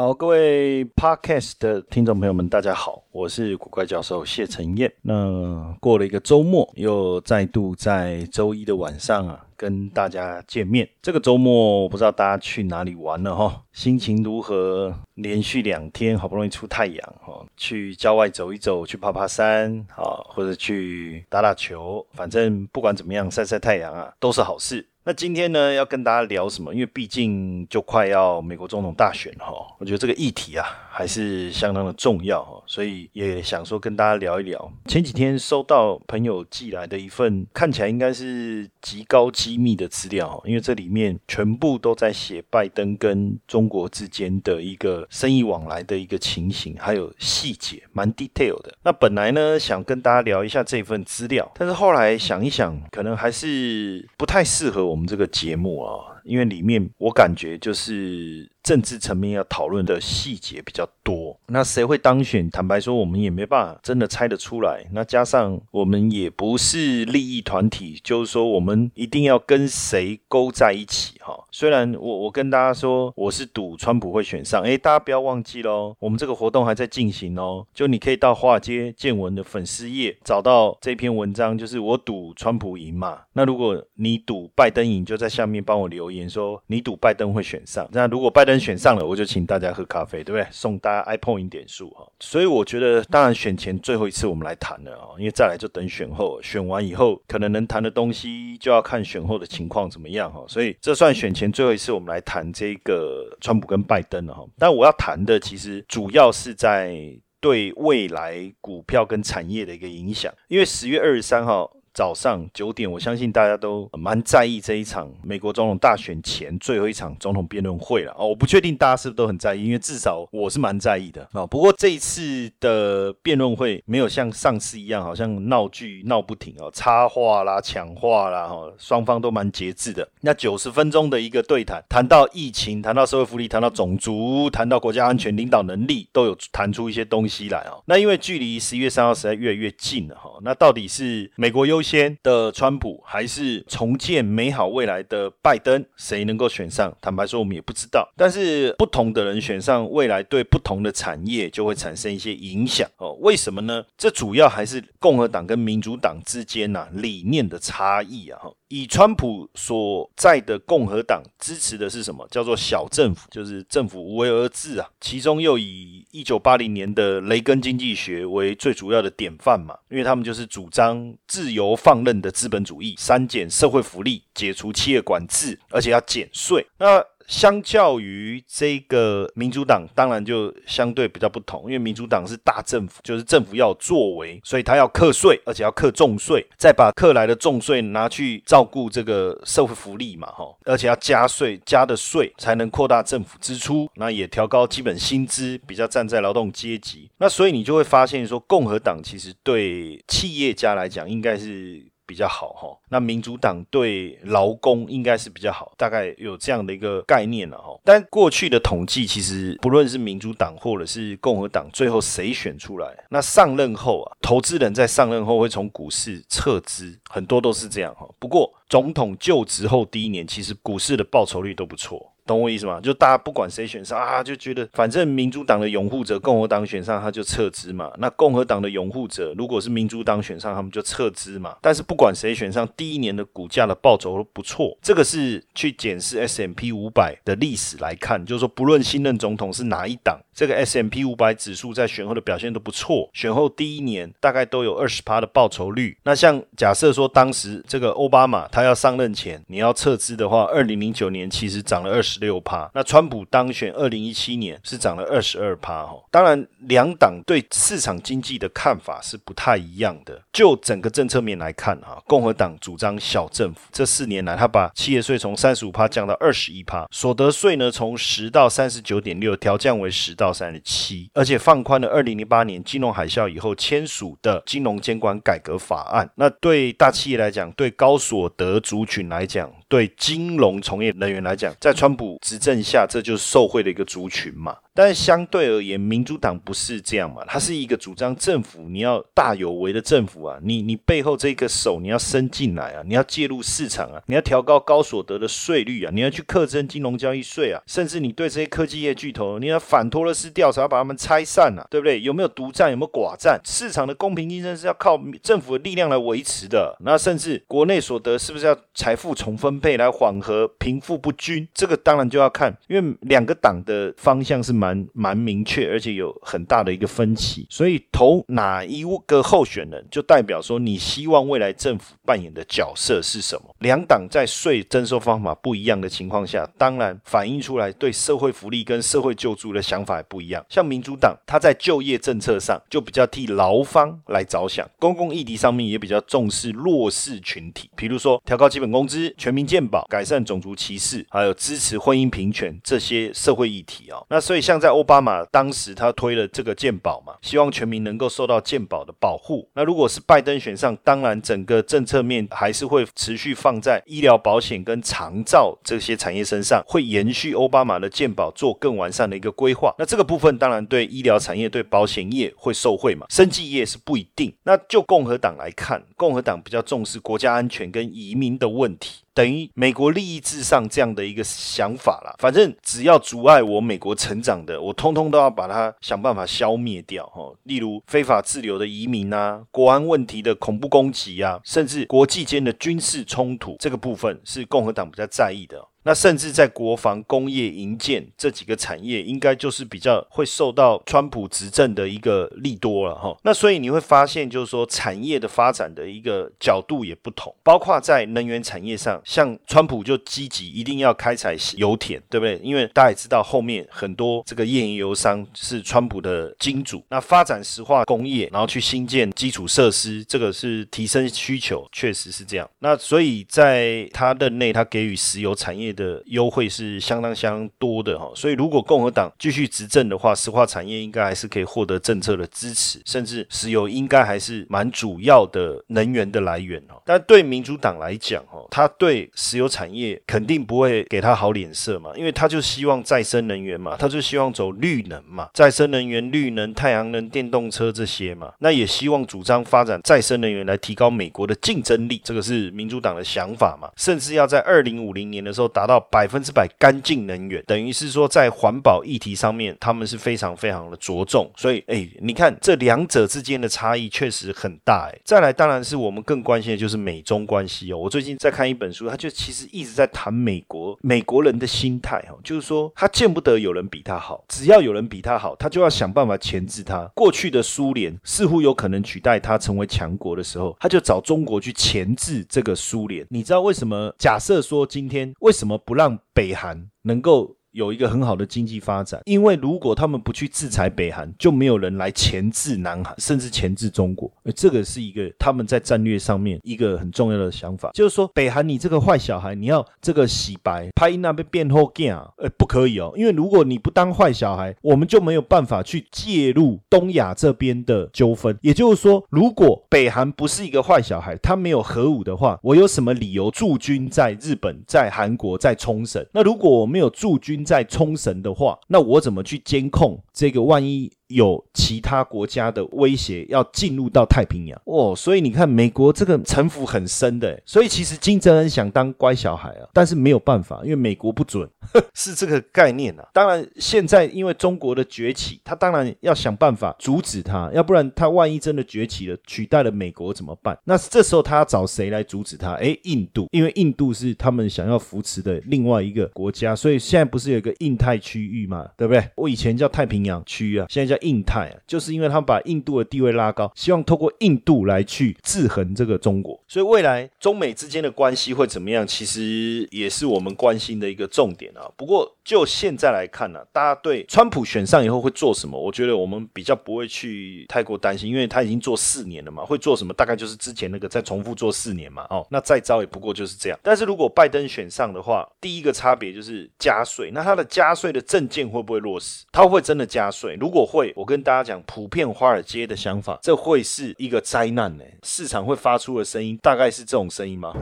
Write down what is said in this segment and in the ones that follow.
好，各位 Podcast 的听众朋友们，大家好，我是古怪教授谢承彦。那过了一个周末，又再度在周一的晚上啊，跟大家见面。这个周末我不知道大家去哪里玩了哈，心情如何？连续两天好不容易出太阳哈，去郊外走一走，去爬爬山啊，或者去打打球，反正不管怎么样，晒晒太阳啊，都是好事。那今天呢，要跟大家聊什么？因为毕竟就快要美国总统大选哈，我觉得这个议题啊还是相当的重要哈，所以也想说跟大家聊一聊。前几天收到朋友寄来的一份看起来应该是极高机密的资料，因为这里面全部都在写拜登跟中国之间的一个生意往来的一个情形，还有细节，蛮 detail 的。那本来呢想跟大家聊一下这份资料，但是后来想一想，可能还是不太适合。我们这个节目啊，因为里面我感觉就是政治层面要讨论的细节比较多。那谁会当选？坦白说，我们也没办法真的猜得出来。那加上我们也不是利益团体，就是说我们一定要跟谁勾在一起哈。虽然我我跟大家说我是赌川普会选上，哎，大家不要忘记喽，我们这个活动还在进行哦。就你可以到华尔街见闻的粉丝页找到这篇文章，就是我赌川普赢嘛。那如果你赌拜登。赢就在下面帮我留言说你赌拜登会选上，那如果拜登选上了，我就请大家喝咖啡，对不对？送大家 iPhone 点数哈。所以我觉得，当然选前最后一次我们来谈了啊，因为再来就等选后，选完以后可能能谈的东西就要看选后的情况怎么样哈。所以这算选前最后一次我们来谈这个川普跟拜登了哈。但我要谈的其实主要是在对未来股票跟产业的一个影响，因为十月二十三号。早上九点，我相信大家都蛮在意这一场美国总统大选前最后一场总统辩论会了哦。我不确定大家是不是都很在意，因为至少我是蛮在意的啊。不过这一次的辩论会没有像上次一样，好像闹剧闹不停哦，插话啦、抢话啦，哈，双方都蛮节制的。那九十分钟的一个对谈，谈到疫情，谈到社会福利，谈到种族，谈到国家安全、领导能力，都有谈出一些东西来哦。那因为距离十一月三号实在越来越近了哈，那到底是美国优？先先的川普还是重建美好未来的拜登，谁能够选上？坦白说，我们也不知道。但是不同的人选上，未来对不同的产业就会产生一些影响哦。为什么呢？这主要还是共和党跟民主党之间呐理念的差异啊。哈，以川普所在的共和党支持的是什么？叫做小政府，就是政府无为而治啊。其中又以一九八零年的雷根经济学为最主要的典范嘛，因为他们就是主张自由。放任的资本主义，删减社会福利，解除企业管制，而且要减税。那相较于这个民主党，当然就相对比较不同，因为民主党是大政府，就是政府要作为，所以他要课税，而且要课重税，再把课来的重税拿去照顾这个社会福利嘛，哈，而且要加税，加的税才能扩大政府支出，那也调高基本薪资，比较站在劳动阶级。那所以你就会发现说，共和党其实对企业家来讲，应该是。比较好哈，那民主党对劳工应该是比较好，大概有这样的一个概念了哈。但过去的统计其实不论是民主党或者是共和党，最后谁选出来，那上任后啊，投资人在上任后会从股市撤资，很多都是这样哈。不过总统就职后第一年，其实股市的报酬率都不错。懂我意思吗？就大家不管谁选上啊，就觉得反正民主党的拥护者，共和党选上他就撤资嘛。那共和党的拥护者，如果是民主党选上，他们就撤资嘛。但是不管谁选上，第一年的股价的报酬都不错。这个是去检视 S M P 五百的历史来看，就是说不论新任总统是哪一党，这个 S M P 五百指数在选后的表现都不错。选后第一年大概都有二十趴的报酬率。那像假设说当时这个奥巴马他要上任前你要撤资的话，二零零九年其实涨了二十。六趴。那川普当选二零一七年是涨了二十二趴哈。当然，两党对市场经济的看法是不太一样的。就整个政策面来看哈，共和党主张小政府，这四年来他把企业税从三十五趴降到二十一趴，所得税呢从十到三十九点六调降为十到三十七，而且放宽了二零零八年金融海啸以后签署的金融监管改革法案。那对大企业来讲，对高所得族群来讲，对金融从业人员来讲，在川普执政下，这就是受贿的一个族群嘛。但是相对而言，民主党不是这样嘛？它是一个主张政府你要大有为的政府啊，你你背后这个手你要伸进来啊，你要介入市场啊，你要调高高所得的税率啊，你要去课征金融交易税啊，甚至你对这些科技业巨头，你要反托勒斯调查，把他们拆散啊，对不对？有没有独占？有没有寡占？市场的公平竞争是要靠政府的力量来维持的。那甚至国内所得是不是要财富重分配来缓和贫富不均？这个当然就要看，因为两个党的方向是。蛮蛮明确，而且有很大的一个分歧，所以投哪一个候选人，就代表说你希望未来政府扮演的角色是什么。两党在税征收方法不一样的情况下，当然反映出来对社会福利跟社会救助的想法也不一样。像民主党，他在就业政策上就比较替劳方来着想，公共议题上面也比较重视弱势群体，比如说调高基本工资、全民健保、改善种族歧视，还有支持婚姻平权这些社会议题啊。那所以。像在奥巴马当时，他推了这个健保嘛，希望全民能够受到健保的保护。那如果是拜登选上，当然整个政策面还是会持续放在医疗保险跟长照这些产业身上，会延续奥巴马的健保做更完善的一个规划。那这个部分当然对医疗产业、对保险业会受惠嘛，生技业是不一定。那就共和党来看，共和党比较重视国家安全跟移民的问题。等于美国利益至上这样的一个想法啦。反正只要阻碍我美国成长的，我通通都要把它想办法消灭掉哈。例如非法滞留的移民啊，国安问题的恐怖攻击啊，甚至国际间的军事冲突，这个部分是共和党比较在意的。那甚至在国防、工业、营建这几个产业，应该就是比较会受到川普执政的一个利多了哈。那所以你会发现，就是说产业的发展的一个角度也不同，包括在能源产业上，像川普就积极一定要开采油田，对不对？因为大家也知道，后面很多这个页岩油商是川普的金主。那发展石化工业，然后去新建基础设施，这个是提升需求，确实是这样。那所以在他任内，他给予石油产业。的优惠是相当相当多的哈，所以如果共和党继续执政的话，石化产业应该还是可以获得政策的支持，甚至石油应该还是蛮主要的能源的来源哦。但对民主党来讲哦，他对石油产业肯定不会给他好脸色嘛，因为他就希望再生能源嘛，他就希望走绿能嘛，再生能源、绿能、太阳能、电动车这些嘛，那也希望主张发展再生能源来提高美国的竞争力，这个是民主党的想法嘛，甚至要在二零五零年的时候。达达到百分之百干净能源，等于是说在环保议题上面，他们是非常非常的着重。所以，哎，你看这两者之间的差异确实很大。哎，再来，当然是我们更关心的就是美中关系哦。我最近在看一本书，他就其实一直在谈美国美国人的心态哦，就是说他见不得有人比他好，只要有人比他好，他就要想办法钳制他。过去的苏联似乎有可能取代他成为强国的时候，他就找中国去钳制这个苏联。你知道为什么？假设说今天为什么？不让北韩能够。有一个很好的经济发展，因为如果他们不去制裁北韩，就没有人来钳制南韩，甚至钳制中国。而这个是一个他们在战略上面一个很重要的想法，就是说北韩你这个坏小孩，你要这个洗白，拍那边变后 g 呃，不可以哦，因为如果你不当坏小孩，我们就没有办法去介入东亚这边的纠纷。也就是说，如果北韩不是一个坏小孩，他没有核武的话，我有什么理由驻军在日本、在韩国、在冲绳？那如果我没有驻军，在冲绳的话，那我怎么去监控这个？万一？有其他国家的威胁要进入到太平洋。哦，所以你看美国这个城府很深的，所以其实金正恩想当乖小孩啊，但是没有办法，因为美国不准，是这个概念啊。当然现在因为中国的崛起，他当然要想办法阻止他，要不然他万一真的崛起了，取代了美国怎么办？那这时候他要找谁来阻止他？哎，印度，因为印度是他们想要扶持的另外一个国家，所以现在不是有一个印太区域嘛，对不对？我以前叫太平洋区啊，现在叫。印太啊，就是因为他们把印度的地位拉高，希望透过印度来去制衡这个中国，所以未来中美之间的关系会怎么样，其实也是我们关心的一个重点啊。啊不过就现在来看呢，大家对川普选上以后会做什么？我觉得我们比较不会去太过担心，因为他已经做四年了嘛，会做什么？大概就是之前那个再重复做四年嘛。哦，那再招也不过就是这样。但是如果拜登选上的话，第一个差别就是加税。那他的加税的证件会不会落实？他会不会真的加税？如果会，我跟大家讲，普遍华尔街的想法，这会是一个灾难呢。市场会发出的声音大概是这种声音吗？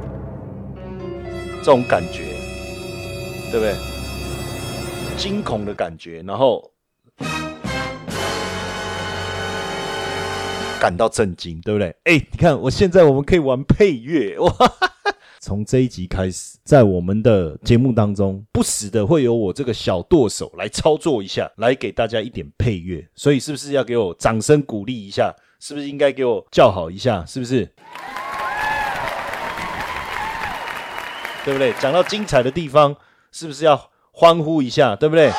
这种感觉，对不对？惊恐的感觉，然后感到震惊，对不对？哎，你看，我现在我们可以玩配乐哇！从这一集开始，在我们的节目当中，不时的会有我这个小舵手来操作一下，来给大家一点配乐。所以，是不是要给我掌声鼓励一下？是不是应该给我叫好一下？是不是？对不对？讲到精彩的地方，是不是要欢呼一下？对不对？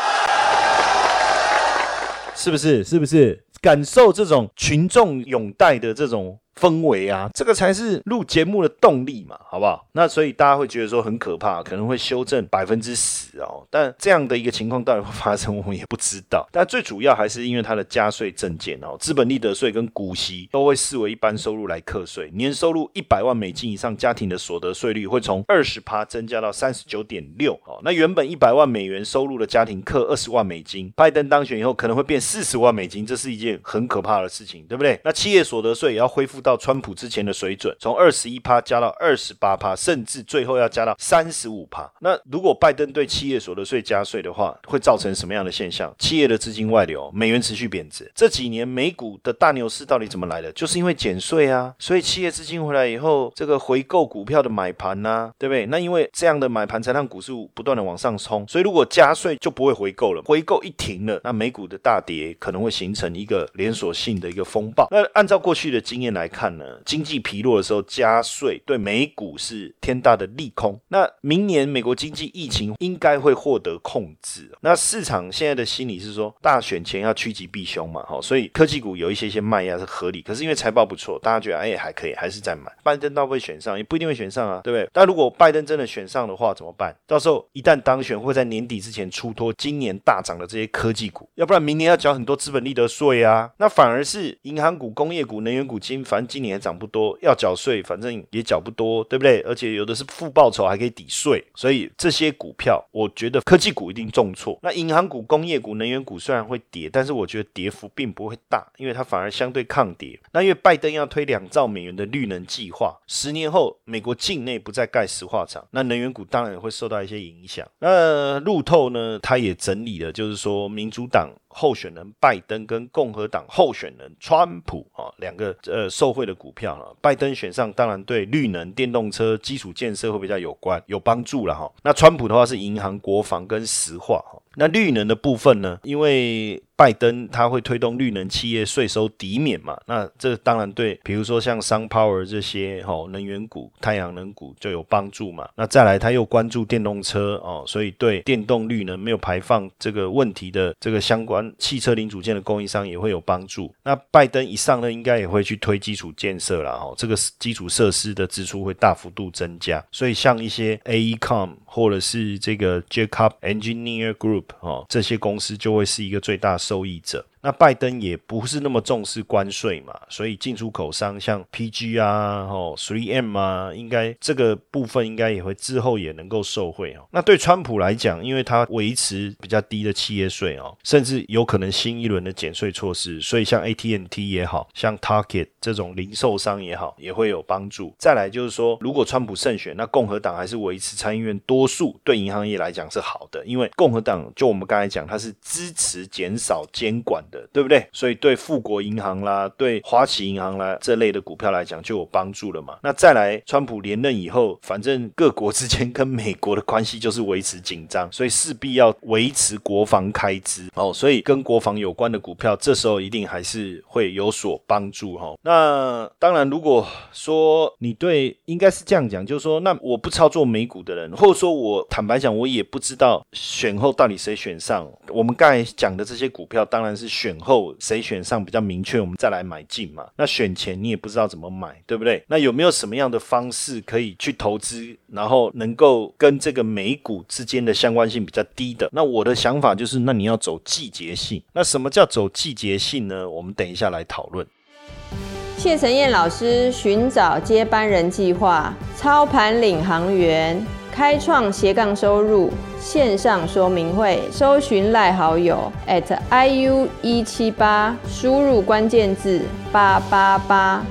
是不是？是不是？感受这种群众拥戴的这种。氛围啊，这个才是录节目的动力嘛，好不好？那所以大家会觉得说很可怕，可能会修正百分之十哦。但这样的一个情况到底会发生，我们也不知道。但最主要还是因为它的加税证件哦，资本利得税跟股息都会视为一般收入来课税。年收入一百万美金以上家庭的所得税率会从二十趴增加到三十九点六哦。那原本一百万美元收入的家庭课二十万美金，拜登当选以后可能会变四十万美金，这是一件很可怕的事情，对不对？那企业所得税也要恢复到。到川普之前的水准，从二十一趴加到二十八趴，甚至最后要加到三十五趴。那如果拜登对企业所得税加税的话，会造成什么样的现象？企业的资金外流，美元持续贬值。这几年美股的大牛市到底怎么来的？就是因为减税啊。所以企业资金回来以后，这个回购股票的买盘呐，对不对？那因为这样的买盘才让股市不断的往上冲。所以如果加税就不会回购了，回购一停了，那美股的大跌可能会形成一个连锁性的一个风暴。那按照过去的经验来看。看呢，经济疲弱的时候加税对美股是天大的利空。那明年美国经济疫情应该会获得控制。那市场现在的心理是说，大选前要趋吉避凶嘛，哈，所以科技股有一些些卖压是合理。可是因为财报不错，大家觉得哎还可以，还是在买。拜登到会选上，也不一定会选上啊，对不对？但如果拜登真的选上的话，怎么办？到时候一旦当选，会在年底之前出脱今年大涨的这些科技股，要不然明年要缴很多资本利得税啊。那反而是银行股、工业股、能源股、金反。今年也涨不多，要缴税，反正也缴不多，对不对？而且有的是负报酬，还可以抵税，所以这些股票，我觉得科技股一定重挫。那银行股、工业股、能源股虽然会跌，但是我觉得跌幅并不会大，因为它反而相对抗跌。那因为拜登要推两兆美元的绿能计划，十年后美国境内不再盖石化厂，那能源股当然也会受到一些影响。那路透呢，他也整理了，就是说民主党。候选人拜登跟共和党候选人川普啊，两个呃受贿的股票了。拜登选上，当然对绿能、电动车基础建设会比较有关、有帮助了哈。那川普的话是银行、国防跟石化哈。那绿能的部分呢？因为拜登他会推动绿能企业税收抵免嘛，那这当然对，比如说像 Sun Power 这些哦能源股、太阳能股就有帮助嘛。那再来他又关注电动车哦，所以对电动绿能没有排放这个问题的这个相关汽车零组件的供应商也会有帮助。那拜登一上任应该也会去推基础建设了哦，这个基础设施的支出会大幅度增加，所以像一些 AECOM 或者是这个 Jacob Engineer Group 哦，这些公司就会是一个最大。受益者。那拜登也不是那么重视关税嘛，所以进出口商像 PG 啊、哦 Three M 啊，应该这个部分应该也会之后也能够受惠哦。那对川普来讲，因为他维持比较低的企业税哦，甚至有可能新一轮的减税措施，所以像 AT&T 也好像 Target 这种零售商也好，也会有帮助。再来就是说，如果川普胜选，那共和党还是维持参议院多数，对银行业来讲是好的，因为共和党就我们刚才讲，它是支持减少监管。的对不对？所以对富国银行啦，对花旗银行啦这类的股票来讲就有帮助了嘛。那再来，川普连任以后，反正各国之间跟美国的关系就是维持紧张，所以势必要维持国防开支哦。所以跟国防有关的股票，这时候一定还是会有所帮助哈。那当然，如果说你对，应该是这样讲，就是说，那我不操作美股的人，或者说我坦白讲，我也不知道选后到底谁选上。我们刚才讲的这些股票，当然是。选后谁选上比较明确，我们再来买进嘛。那选前你也不知道怎么买，对不对？那有没有什么样的方式可以去投资，然后能够跟这个美股之间的相关性比较低的？那我的想法就是，那你要走季节性。那什么叫走季节性呢？我们等一下来讨论。谢晨燕老师寻找接班人计划，操盘领航员，开创斜杠收入线上说明会，搜寻赖好友 at iu 一七八，输入关键字八八八。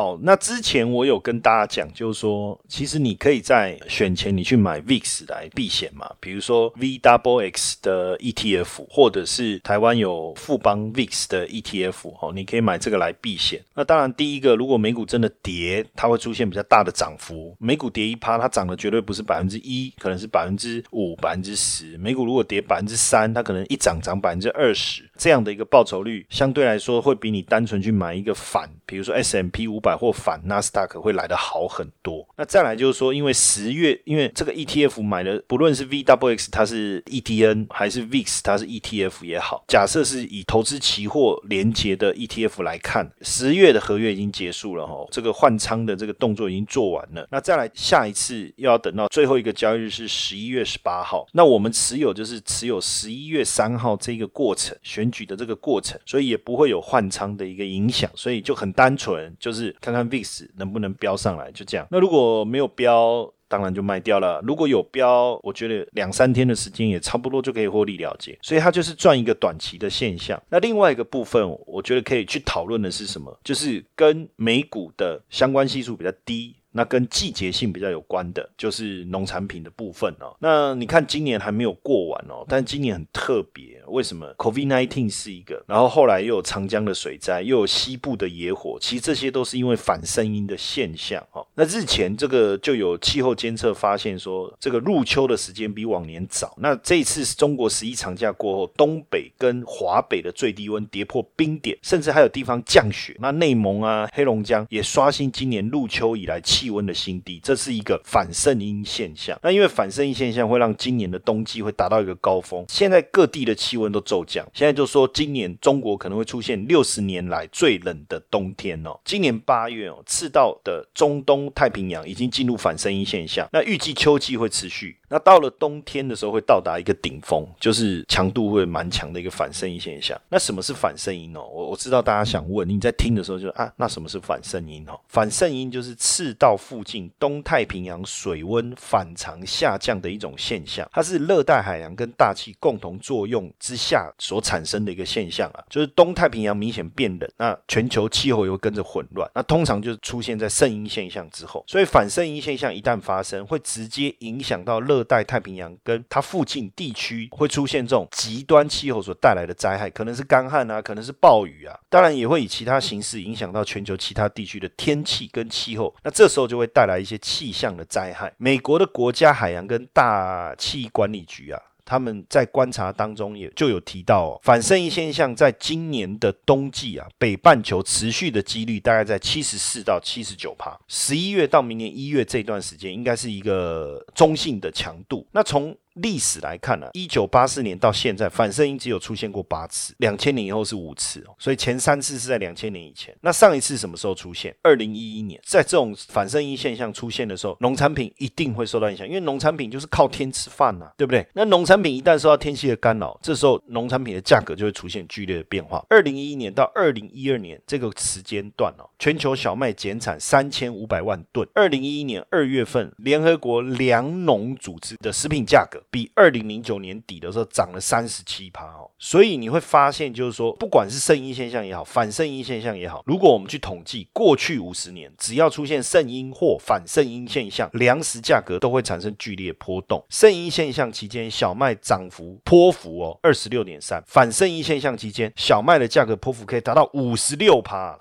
好，那之前我有跟大家讲，就是说，其实你可以在选前你去买 VIX 来避险嘛，比如说 VWX 的 ETF，或者是台湾有富邦 VIX 的 ETF，哦，你可以买这个来避险。那当然，第一个，如果美股真的跌，它会出现比较大的涨幅。美股跌一趴，它涨的绝对不是百分之一，可能是百分之五、百分之十。美股如果跌百分之三，它可能一涨涨百分之二十，这样的一个报酬率，相对来说会比你单纯去买一个反，比如说 S M P 五。百或反纳斯达克会来的好很多。那再来就是说，因为十月，因为这个 ETF 买的，不论是 VWX 它是 ETN 还是 VIX 它是 ETF 也好，假设是以投资期货连接的 ETF 来看，十月的合约已经结束了哈，这个换仓的这个动作已经做完了。那再来下一次又要等到最后一个交易日是十一月十八号。那我们持有就是持有十一月三号这个过程选举的这个过程，所以也不会有换仓的一个影响，所以就很单纯就是。看看 VIX 能不能飙上来，就这样。那如果没有飙，当然就卖掉了。如果有标，我觉得两三天的时间也差不多就可以获利了结。所以它就是赚一个短期的现象。那另外一个部分，我觉得可以去讨论的是什么？就是跟美股的相关系数比较低。那跟季节性比较有关的，就是农产品的部分哦。那你看今年还没有过完哦，但今年很特别，为什么？COVID-19 是一个，然后后来又有长江的水灾，又有西部的野火，其实这些都是因为反声音的现象哦。那日前这个就有气候监测发现说，这个入秋的时间比往年早。那这一次是中国十一长假过后，东北跟华北的最低温跌破冰点，甚至还有地方降雪。那内蒙啊、黑龙江也刷新今年入秋以来。气温的新低，这是一个反圣音现象。那因为反圣音现象会让今年的冬季会达到一个高峰。现在各地的气温都骤降，现在就说今年中国可能会出现六十年来最冷的冬天哦。今年八月哦，赤道的中东太平洋已经进入反圣音现象，那预计秋季会持续。那到了冬天的时候会到达一个顶峰，就是强度会蛮强的一个反声音现象。那什么是反声音哦？我我知道大家想问，你在听的时候就啊，那什么是反声音哦？反声音就是赤道。到附近东太平洋水温反常下降的一种现象，它是热带海洋跟大气共同作用之下所产生的一个现象啊，就是东太平洋明显变冷，那全球气候也会跟着混乱，那通常就是出现在圣婴现象之后，所以反圣婴现象一旦发生，会直接影响到热带太平洋跟它附近地区会出现这种极端气候所带来的灾害，可能是干旱啊，可能是暴雨啊，当然也会以其他形式影响到全球其他地区的天气跟气候，那这时候。就会带来一些气象的灾害。美国的国家海洋跟大气管理局啊，他们在观察当中也就有提到，反圣意现象在今年的冬季啊，北半球持续的几率大概在七十四到七十九帕。十一月到明年一月这段时间，应该是一个中性的强度。那从历史来看呢，一九八四年到现在，反射音只有出现过八次，两千年以后是五次哦，所以前三次是在两千年以前。那上一次什么时候出现？二零一一年，在这种反射音现象出现的时候，农产品一定会受到影响，因为农产品就是靠天吃饭呐，对不对？那农产品一旦受到天气的干扰，这时候农产品的价格就会出现剧烈的变化。二零一一年到二零一二年这个时间段哦，全球小麦减产三千五百万吨。二零一一年二月份，联合国粮农组织的食品价格。比二零零九年底的时候涨了三十七趴哦，所以你会发现，就是说，不管是圣婴现象也好，反圣婴现象也好，如果我们去统计过去五十年，只要出现圣婴或反圣婴现象，粮食价格都会产生剧烈波动。圣婴现象期间，小麦涨幅波幅哦二十六点三；反圣婴现象期间，小麦的价格波幅可以达到五十六趴。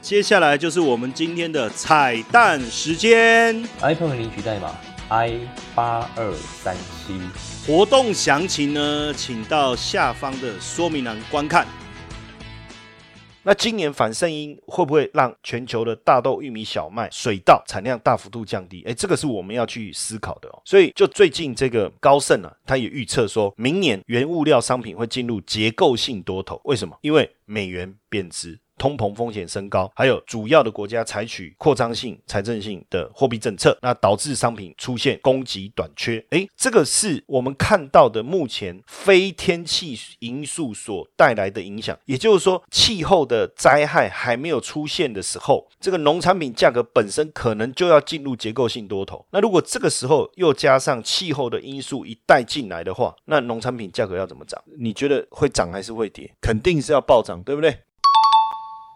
接下来就是我们今天的彩蛋时间，iPhone 领取代码。I 八二三七活动详情呢，请到下方的说明栏观看。那今年反圣婴会不会让全球的大豆、玉米、小麦、水稻产量大幅度降低？哎，这个是我们要去思考的哦。所以，就最近这个高盛啊，他也预测说，明年原物料商品会进入结构性多头。为什么？因为美元贬值。通膨风险升高，还有主要的国家采取扩张性、财政性的货币政策，那导致商品出现供给短缺。诶，这个是我们看到的目前非天气因素所带来的影响。也就是说，气候的灾害还没有出现的时候，这个农产品价格本身可能就要进入结构性多头。那如果这个时候又加上气候的因素一带进来的话，那农产品价格要怎么涨？你觉得会涨还是会跌？肯定是要暴涨，对不对？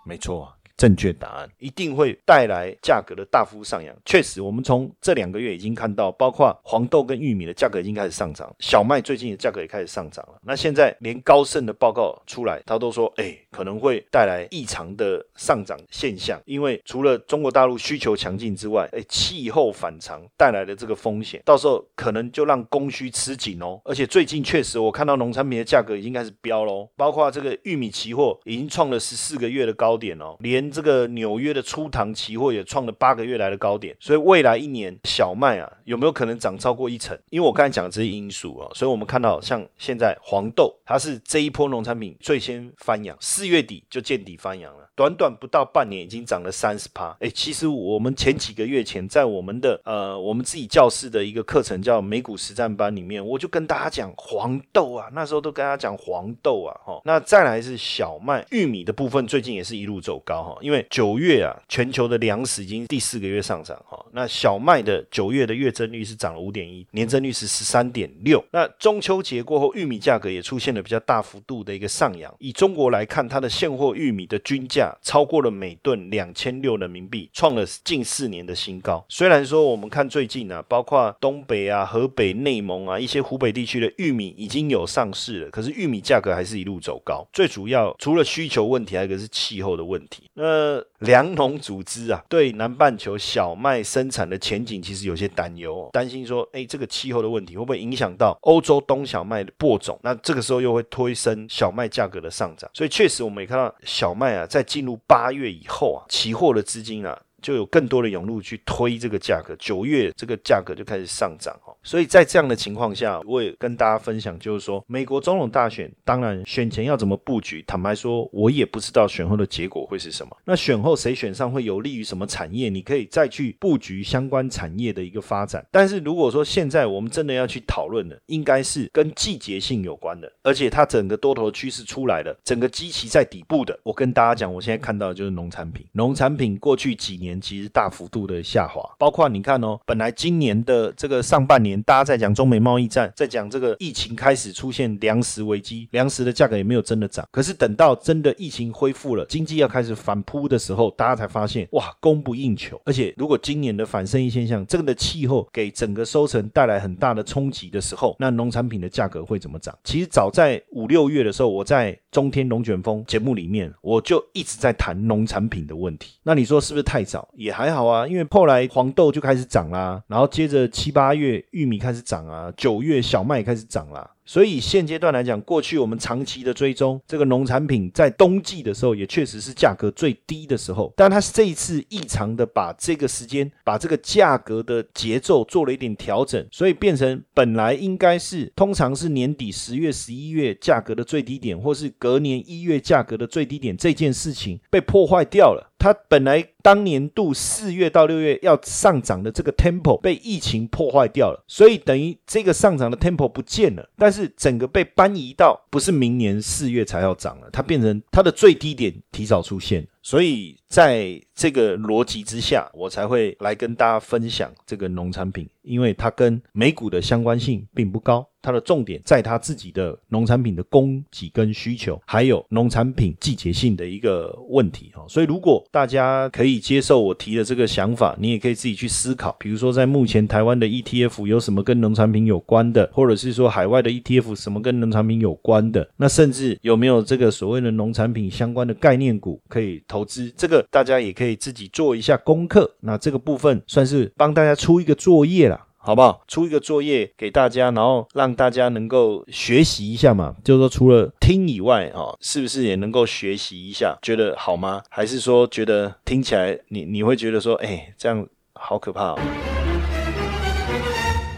没错。正确答案一定会带来价格的大幅上扬。确实，我们从这两个月已经看到，包括黄豆跟玉米的价格已经开始上涨，小麦最近的价格也开始上涨了。那现在连高盛的报告出来，他都说，哎，可能会带来异常的上涨现象。因为除了中国大陆需求强劲之外，哎，气候反常带来的这个风险，到时候可能就让供需吃紧哦。而且最近确实，我看到农产品的价格已经开始飙喽，包括这个玉米期货已经创了十四个月的高点哦，连。这个纽约的初糖期货也创了八个月来的高点，所以未来一年小麦啊有没有可能涨超过一成？因为我刚才讲的这些因素啊，所以我们看到像现在黄豆，它是这一波农产品最先翻扬，四月底就见底翻扬了。短短不到半年，已经涨了三十趴。哎，其实我们前几个月前，在我们的呃我们自己教室的一个课程叫美股实战班里面，我就跟大家讲黄豆啊，那时候都跟大家讲黄豆啊，哈。那再来是小麦、玉米的部分，最近也是一路走高哈，因为九月啊，全球的粮食已经第四个月上涨哈。那小麦的九月的月增率是涨了五点一，年增率是十三点六。那中秋节过后，玉米价格也出现了比较大幅度的一个上扬。以中国来看，它的现货玉米的均价。超过了每吨两千六人民币，创了近四年的新高。虽然说我们看最近啊，包括东北啊、河北、内蒙啊一些湖北地区的玉米已经有上市了，可是玉米价格还是一路走高。最主要除了需求问题，还有一个是气候的问题。那呃粮农组织啊，对南半球小麦生产的前景其实有些担忧，担心说，哎，这个气候的问题会不会影响到欧洲冬小麦的播种？那这个时候又会推升小麦价格的上涨。所以确实，我们也看到小麦啊，在进入八月以后啊，期货的资金啊。就有更多的涌入去推这个价格，九月这个价格就开始上涨哈，所以在这样的情况下，我也跟大家分享，就是说美国总统大选，当然选前要怎么布局，坦白说，我也不知道选后的结果会是什么。那选后谁选上会有利于什么产业，你可以再去布局相关产业的一个发展。但是如果说现在我们真的要去讨论的，应该是跟季节性有关的，而且它整个多头趋势出来了，整个基期在底部的。我跟大家讲，我现在看到的就是农产品，农产品过去几年。其实大幅度的下滑，包括你看哦，本来今年的这个上半年，大家在讲中美贸易战，在讲这个疫情开始出现粮食危机，粮食的价格也没有真的涨。可是等到真的疫情恢复了，经济要开始反扑的时候，大家才发现哇，供不应求。而且如果今年的反生意现象，这个的气候给整个收成带来很大的冲击的时候，那农产品的价格会怎么涨？其实早在五六月的时候，我在中天龙卷风节目里面，我就一直在谈农产品的问题。那你说是不是太早？也还好啊，因为后来黄豆就开始涨啦，然后接着七八月玉米开始涨啊，九月小麦开始涨啦。所以现阶段来讲，过去我们长期的追踪这个农产品，在冬季的时候也确实是价格最低的时候，但它这一次异常的把这个时间，把这个价格的节奏做了一点调整，所以变成本来应该是通常是年底十月、十一月价格的最低点，或是隔年一月价格的最低点，这件事情被破坏掉了。它本来当年度四月到六月要上涨的这个 tempo 被疫情破坏掉了，所以等于这个上涨的 tempo 不见了，但是是整个被搬移到不是明年四月才要涨了，它变成它的最低点提早出现，所以在这个逻辑之下，我才会来跟大家分享这个农产品，因为它跟美股的相关性并不高。它的重点在它自己的农产品的供给跟需求，还有农产品季节性的一个问题哈。所以，如果大家可以接受我提的这个想法，你也可以自己去思考。比如说，在目前台湾的 ETF 有什么跟农产品有关的，或者是说海外的 ETF 什么跟农产品有关的，那甚至有没有这个所谓的农产品相关的概念股可以投投资？这个大家也可以自己做一下功课。那这个部分算是帮大家出一个作业啦。好不好？出一个作业给大家，然后让大家能够学习一下嘛。就是说，除了听以外，哦，是不是也能够学习一下？觉得好吗？还是说觉得听起来你你会觉得说，哎，这样好可怕，哦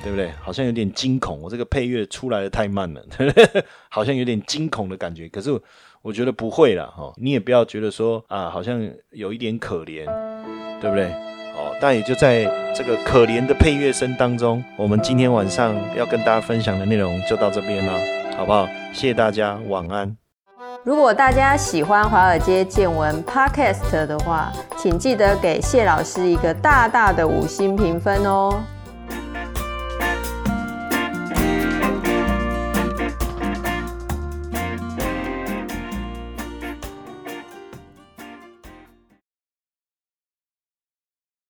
对不对？好像有点惊恐，我这个配乐出来的太慢了，好像有点惊恐的感觉。可是我觉得不会啦，哈，你也不要觉得说啊，好像有一点可怜，对不对？哦，但也就在这个可怜的配乐声当中，我们今天晚上要跟大家分享的内容就到这边了，好不好？谢谢大家，晚安。如果大家喜欢华尔街见闻 Podcast 的话，请记得给谢老师一个大大的五星评分哦。